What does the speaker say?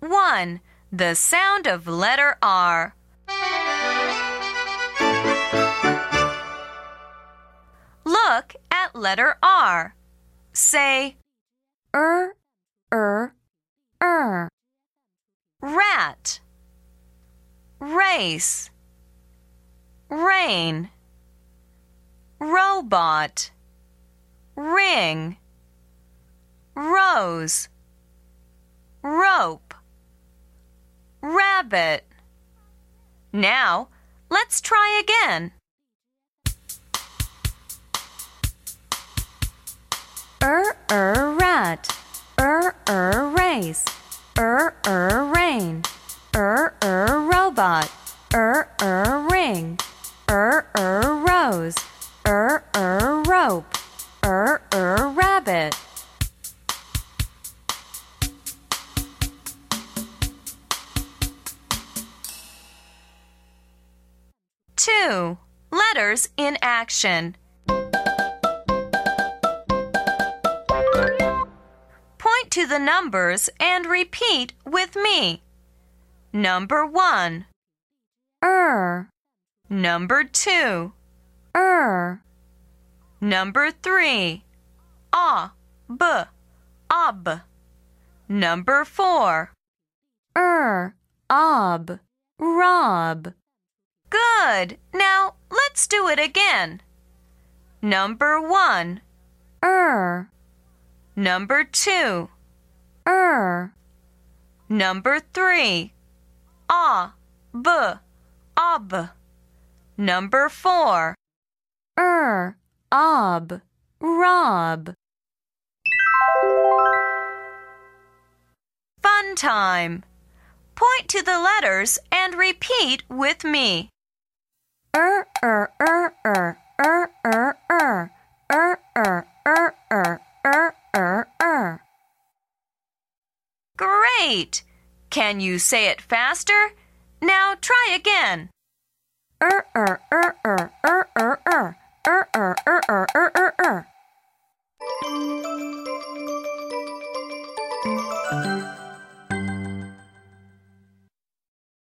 1. The sound of letter R. Look at letter R. Say er, er, er, rat, race, rain, robot, ring, rose, rope, rabbit. Now, let's try again. er, er, rat, er, er, race, er, er, rain, er, er, robot, er, er, ring, er, er, rose, er, er, rope, 2. Letters in action. Point to the numbers and repeat with me. Number 1. Er. Number 2. Er. Number 3. A. B. Ob. Number 4. Er. Ob. Rob good. Now let's do it again. Number one, er, number two, er, number three, ah, b, ob. Number four, er, ob, rob. fun time. Point to the letters and repeat with me er er er er er er er er er er er er er er. Great! Can you say it faster? Now try again. Er er er er er er er er er er er er er er.